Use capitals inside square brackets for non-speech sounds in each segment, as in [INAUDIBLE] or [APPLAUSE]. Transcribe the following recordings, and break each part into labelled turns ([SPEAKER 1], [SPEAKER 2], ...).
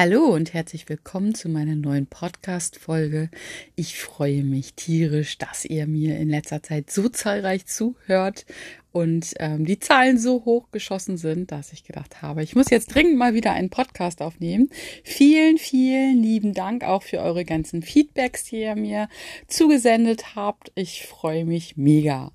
[SPEAKER 1] Hallo und herzlich willkommen zu meiner neuen Podcast-Folge. Ich freue mich tierisch, dass ihr mir in letzter Zeit so zahlreich zuhört und ähm, die Zahlen so hoch geschossen sind, dass ich gedacht habe, ich muss jetzt dringend mal wieder einen Podcast aufnehmen. Vielen, vielen lieben Dank auch für eure ganzen Feedbacks, die ihr mir zugesendet habt. Ich freue mich mega.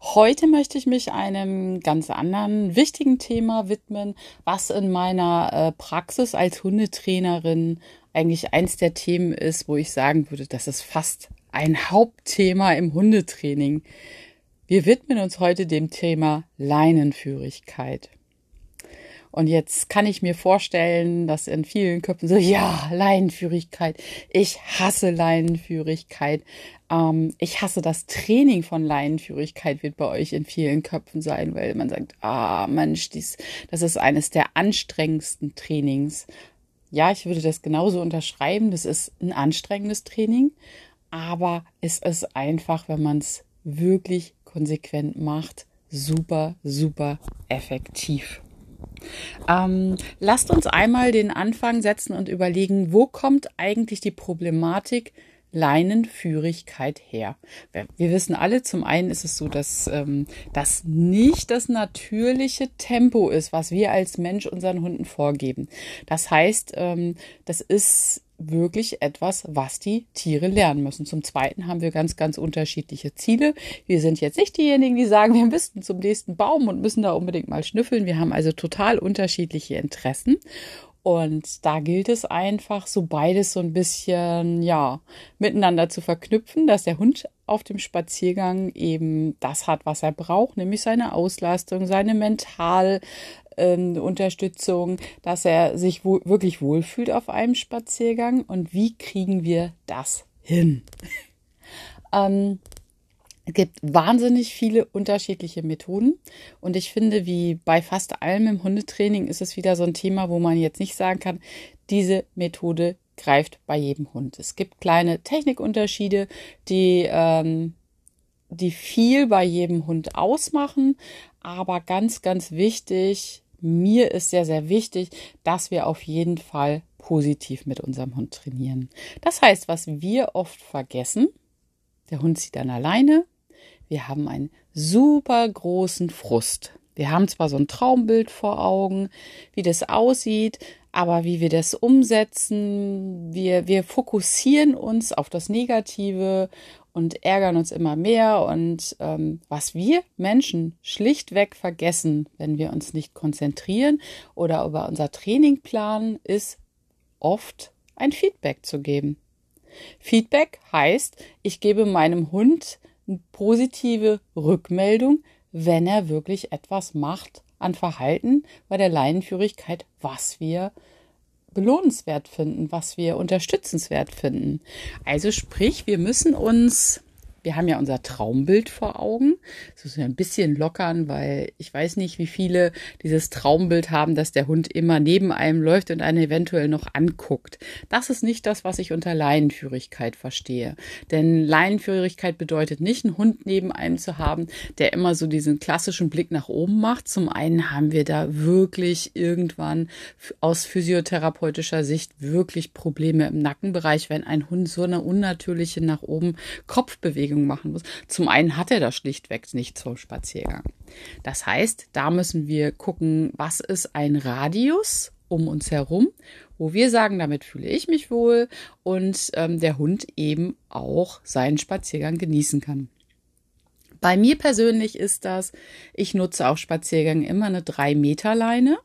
[SPEAKER 1] Heute möchte ich mich einem ganz anderen wichtigen Thema widmen, was in meiner äh, Praxis als Hundetrainerin eigentlich eins der Themen ist, wo ich sagen würde, das ist fast ein Hauptthema im Hundetraining. Wir widmen uns heute dem Thema Leinenführigkeit. Und jetzt kann ich mir vorstellen, dass in vielen Köpfen so, ja, Leinenführigkeit. Ich hasse Leinenführigkeit. Ähm, ich hasse das Training von Leinenführigkeit wird bei euch in vielen Köpfen sein, weil man sagt, ah, Mensch, dies, das ist eines der anstrengendsten Trainings. Ja, ich würde das genauso unterschreiben. Das ist ein anstrengendes Training, aber es ist einfach, wenn man es wirklich konsequent macht, super, super effektiv. Ähm, lasst uns einmal den Anfang setzen und überlegen, wo kommt eigentlich die Problematik Leinenführigkeit her? Wir, wissen alle, zum einen ist es so, dass ähm, das nicht das natürliche Tempo ist, was wir als Mensch unseren Hunden vorgeben. Das heißt, ähm, das ist wirklich etwas, was die Tiere lernen müssen. Zum Zweiten haben wir ganz, ganz unterschiedliche Ziele. Wir sind jetzt nicht diejenigen, die sagen, wir müssten zum nächsten Baum und müssen da unbedingt mal schnüffeln. Wir haben also total unterschiedliche Interessen. Und da gilt es einfach, so beides so ein bisschen, ja, miteinander zu verknüpfen, dass der Hund auf dem Spaziergang eben das hat, was er braucht, nämlich seine Auslastung, seine mental ähm, Unterstützung, dass er sich wo wirklich wohlfühlt auf einem Spaziergang. Und wie kriegen wir das hin? [LAUGHS] ähm, es gibt wahnsinnig viele unterschiedliche Methoden und ich finde, wie bei fast allem im Hundetraining ist es wieder so ein Thema, wo man jetzt nicht sagen kann, diese Methode greift bei jedem Hund. Es gibt kleine Technikunterschiede, die, ähm, die viel bei jedem Hund ausmachen, aber ganz, ganz wichtig, mir ist sehr, sehr wichtig, dass wir auf jeden Fall positiv mit unserem Hund trainieren. Das heißt, was wir oft vergessen, der Hund zieht dann alleine, wir haben einen super großen Frust. Wir haben zwar so ein Traumbild vor Augen, wie das aussieht, aber wie wir das umsetzen, wir, wir fokussieren uns auf das Negative und ärgern uns immer mehr. Und ähm, was wir Menschen schlichtweg vergessen, wenn wir uns nicht konzentrieren oder über unser Training planen, ist oft ein Feedback zu geben. Feedback heißt, ich gebe meinem Hund eine positive Rückmeldung, wenn er wirklich etwas macht an Verhalten bei der Leinenführigkeit, was wir belohnenswert finden, was wir unterstützenswert finden. Also sprich, wir müssen uns wir haben ja unser Traumbild vor Augen. Das müssen wir ein bisschen lockern, weil ich weiß nicht, wie viele dieses Traumbild haben, dass der Hund immer neben einem läuft und einen eventuell noch anguckt. Das ist nicht das, was ich unter Leinenführigkeit verstehe. Denn Leinenführigkeit bedeutet nicht, einen Hund neben einem zu haben, der immer so diesen klassischen Blick nach oben macht. Zum einen haben wir da wirklich irgendwann aus physiotherapeutischer Sicht wirklich Probleme im Nackenbereich, wenn ein Hund so eine unnatürliche nach oben Kopfbewegung Bewegung machen muss. Zum einen hat er das schlichtweg nicht zum Spaziergang. Das heißt, da müssen wir gucken, was ist ein Radius um uns herum, wo wir sagen, damit fühle ich mich wohl und ähm, der Hund eben auch seinen Spaziergang genießen kann. Bei mir persönlich ist das, ich nutze auf Spaziergängen immer eine 3-Meter-Leine.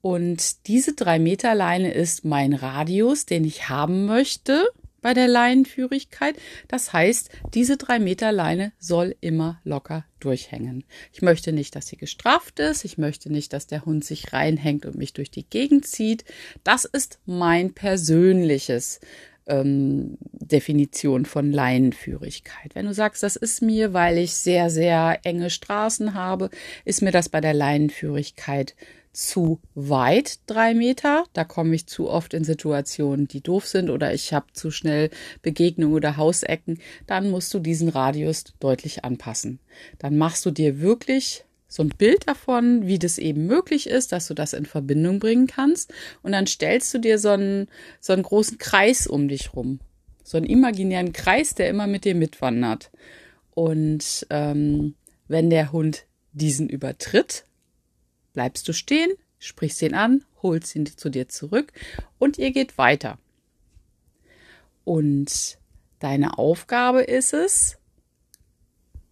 [SPEAKER 1] Und diese 3-Meter-Leine ist mein Radius, den ich haben möchte bei der Leinenführigkeit. Das heißt, diese drei Meter Leine soll immer locker durchhängen. Ich möchte nicht, dass sie gestrafft ist. Ich möchte nicht, dass der Hund sich reinhängt und mich durch die Gegend zieht. Das ist mein persönliches ähm, Definition von Leinenführigkeit. Wenn du sagst, das ist mir, weil ich sehr, sehr enge Straßen habe, ist mir das bei der Leinenführigkeit zu weit, drei Meter. Da komme ich zu oft in Situationen, die doof sind oder ich habe zu schnell Begegnungen oder Hausecken. Dann musst du diesen Radius deutlich anpassen. Dann machst du dir wirklich so ein Bild davon, wie das eben möglich ist, dass du das in Verbindung bringen kannst. Und dann stellst du dir so einen, so einen großen Kreis um dich rum. So einen imaginären Kreis, der immer mit dir mitwandert. Und ähm, wenn der Hund diesen übertritt, bleibst du stehen, sprichst ihn an, holst ihn zu dir zurück und ihr geht weiter. Und deine Aufgabe ist es,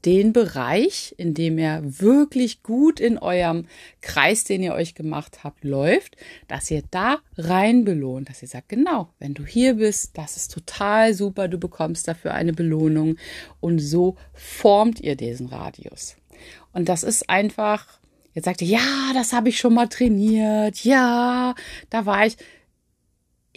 [SPEAKER 1] den Bereich, in dem er wirklich gut in eurem Kreis, den ihr euch gemacht habt, läuft, dass ihr da rein belohnt, dass ihr sagt, genau, wenn du hier bist, das ist total super, du bekommst dafür eine Belohnung und so formt ihr diesen Radius. Und das ist einfach, jetzt sagt ihr, ja, das habe ich schon mal trainiert, ja, da war ich.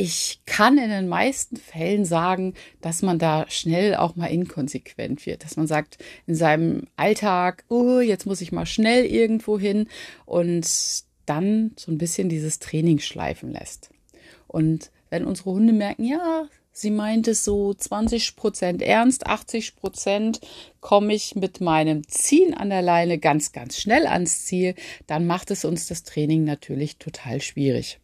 [SPEAKER 1] Ich kann in den meisten Fällen sagen, dass man da schnell auch mal inkonsequent wird, dass man sagt in seinem Alltag, oh, jetzt muss ich mal schnell irgendwo hin und dann so ein bisschen dieses Training schleifen lässt. Und wenn unsere Hunde merken, ja, sie meint es so 20 Prozent ernst, 80 Prozent komme ich mit meinem Ziehen an der Leine ganz, ganz schnell ans Ziel, dann macht es uns das Training natürlich total schwierig.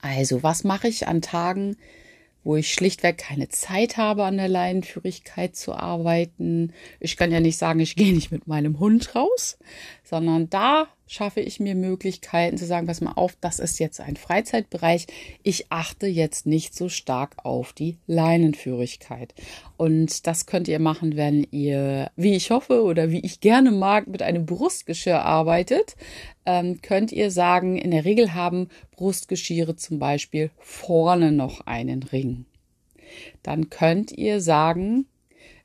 [SPEAKER 1] Also, was mache ich an Tagen, wo ich schlichtweg keine Zeit habe, an der Leinenführigkeit zu arbeiten? Ich kann ja nicht sagen, ich gehe nicht mit meinem Hund raus, sondern da schaffe ich mir Möglichkeiten zu sagen, pass mal auf, das ist jetzt ein Freizeitbereich. Ich achte jetzt nicht so stark auf die Leinenführigkeit. Und das könnt ihr machen, wenn ihr, wie ich hoffe oder wie ich gerne mag, mit einem Brustgeschirr arbeitet. Ähm, könnt ihr sagen, in der Regel haben Brustgeschirre zum Beispiel vorne noch einen Ring. Dann könnt ihr sagen,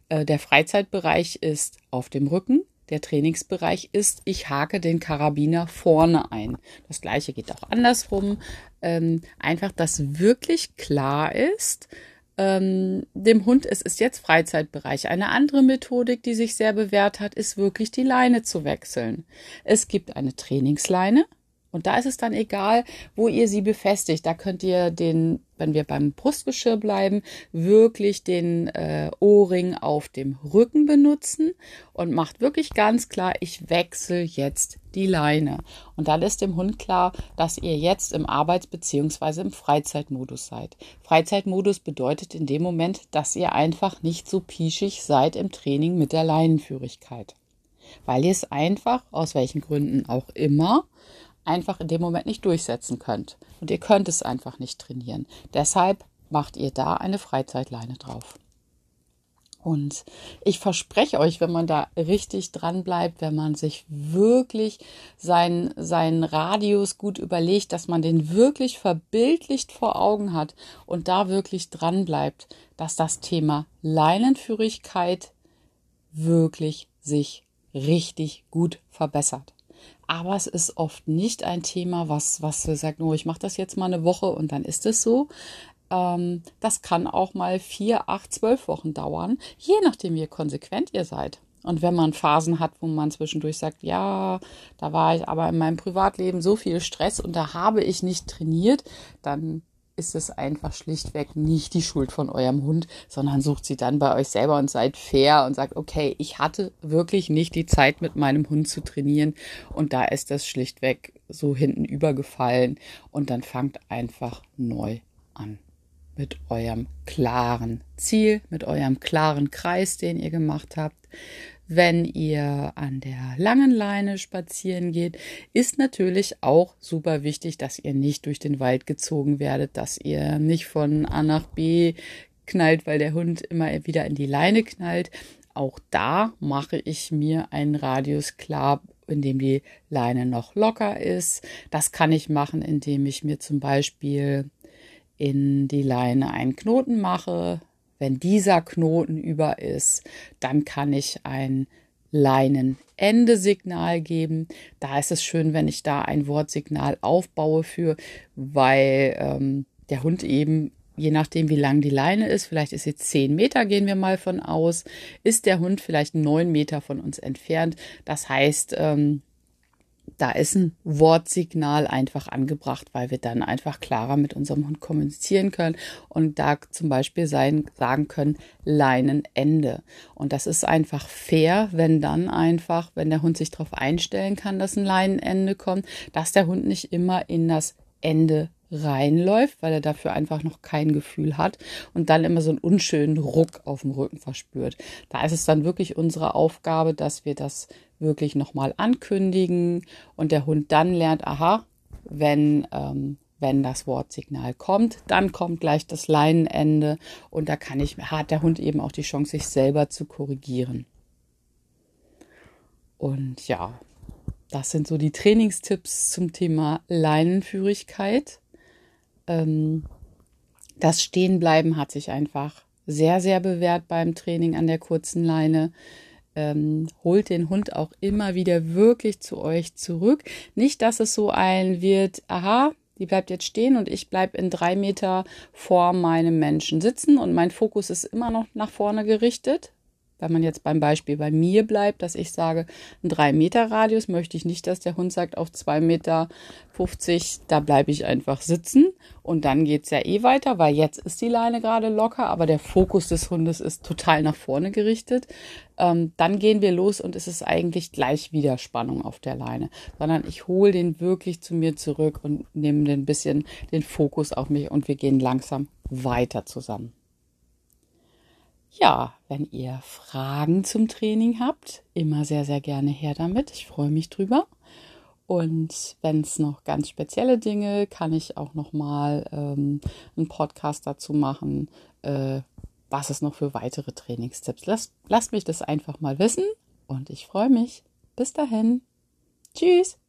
[SPEAKER 1] äh, der Freizeitbereich ist auf dem Rücken, der Trainingsbereich ist, ich hake den Karabiner vorne ein. Das gleiche geht auch andersrum. Ähm, einfach, dass wirklich klar ist, ähm, dem Hund, es ist jetzt Freizeitbereich. Eine andere Methodik, die sich sehr bewährt hat, ist wirklich die Leine zu wechseln. Es gibt eine Trainingsleine, und da ist es dann egal, wo ihr sie befestigt. Da könnt ihr den, wenn wir beim Brustgeschirr bleiben, wirklich den äh, Ohrring auf dem Rücken benutzen und macht wirklich ganz klar, ich wechsle jetzt die Leine. Und dann ist dem Hund klar, dass ihr jetzt im Arbeits- bzw. im Freizeitmodus seid. Freizeitmodus bedeutet in dem Moment, dass ihr einfach nicht so pieschig seid im Training mit der Leinenführigkeit. Weil ihr es einfach, aus welchen Gründen auch immer, einfach in dem Moment nicht durchsetzen könnt. Und ihr könnt es einfach nicht trainieren. Deshalb macht ihr da eine Freizeitleine drauf. Und ich verspreche euch, wenn man da richtig dran bleibt, wenn man sich wirklich seinen, seinen Radius gut überlegt, dass man den wirklich verbildlicht vor Augen hat und da wirklich dran bleibt, dass das Thema Leinenführigkeit wirklich sich richtig gut verbessert. Aber es ist oft nicht ein Thema, was, was sagt, oh, ich mache das jetzt mal eine Woche und dann ist es so. Ähm, das kann auch mal vier, acht, zwölf Wochen dauern, je nachdem, wie konsequent ihr seid. Und wenn man Phasen hat, wo man zwischendurch sagt, ja, da war ich aber in meinem Privatleben so viel Stress und da habe ich nicht trainiert, dann ist es einfach schlichtweg nicht die Schuld von eurem Hund, sondern sucht sie dann bei euch selber und seid fair und sagt, okay, ich hatte wirklich nicht die Zeit mit meinem Hund zu trainieren. Und da ist das schlichtweg so hinten übergefallen. Und dann fangt einfach neu an mit eurem klaren Ziel, mit eurem klaren Kreis, den ihr gemacht habt. Wenn ihr an der langen Leine spazieren geht, ist natürlich auch super wichtig, dass ihr nicht durch den Wald gezogen werdet, dass ihr nicht von A nach B knallt, weil der Hund immer wieder in die Leine knallt. Auch da mache ich mir einen Radius klar, in dem die Leine noch locker ist. Das kann ich machen, indem ich mir zum Beispiel in die Leine einen Knoten mache, wenn dieser Knoten über ist, dann kann ich ein Leinenende-Signal geben. Da ist es schön, wenn ich da ein Wortsignal aufbaue für, weil ähm, der Hund eben, je nachdem wie lang die Leine ist, vielleicht ist sie zehn Meter, gehen wir mal von aus, ist der Hund vielleicht neun Meter von uns entfernt. Das heißt, ähm, da ist ein Wortsignal einfach angebracht, weil wir dann einfach klarer mit unserem Hund kommunizieren können und da zum Beispiel sein, sagen können, Leinenende. Und das ist einfach fair, wenn dann einfach, wenn der Hund sich darauf einstellen kann, dass ein Leinenende kommt, dass der Hund nicht immer in das Ende reinläuft, weil er dafür einfach noch kein Gefühl hat und dann immer so einen unschönen Ruck auf dem Rücken verspürt. Da ist es dann wirklich unsere Aufgabe, dass wir das wirklich nochmal ankündigen und der Hund dann lernt, aha, wenn, ähm, wenn das Wortsignal kommt, dann kommt gleich das Leinenende und da kann ich, hat der Hund eben auch die Chance, sich selber zu korrigieren. Und ja, das sind so die Trainingstipps zum Thema Leinenführigkeit. Ähm, das Stehenbleiben hat sich einfach sehr, sehr bewährt beim Training an der kurzen Leine. Ähm, holt den Hund auch immer wieder wirklich zu euch zurück. Nicht, dass es so ein wird, aha, die bleibt jetzt stehen und ich bleibe in drei Meter vor meinem Menschen sitzen und mein Fokus ist immer noch nach vorne gerichtet, wenn man jetzt beim Beispiel bei mir bleibt, dass ich sage, ein 3 Meter Radius möchte ich nicht, dass der Hund sagt, auf 2,50 Meter, da bleibe ich einfach sitzen und dann geht's ja eh weiter, weil jetzt ist die Leine gerade locker, aber der Fokus des Hundes ist total nach vorne gerichtet. Ähm, dann gehen wir los und es ist eigentlich gleich wieder Spannung auf der Leine, sondern ich hole den wirklich zu mir zurück und nehme ein bisschen den Fokus auf mich und wir gehen langsam weiter zusammen. Ja, wenn ihr Fragen zum Training habt, immer sehr, sehr gerne her damit. Ich freue mich drüber. Und wenn es noch ganz spezielle Dinge, kann ich auch noch mal ähm, einen Podcast dazu machen, äh, was es noch für weitere Trainingstipps. Lasst, lasst mich das einfach mal wissen und ich freue mich. Bis dahin. Tschüss.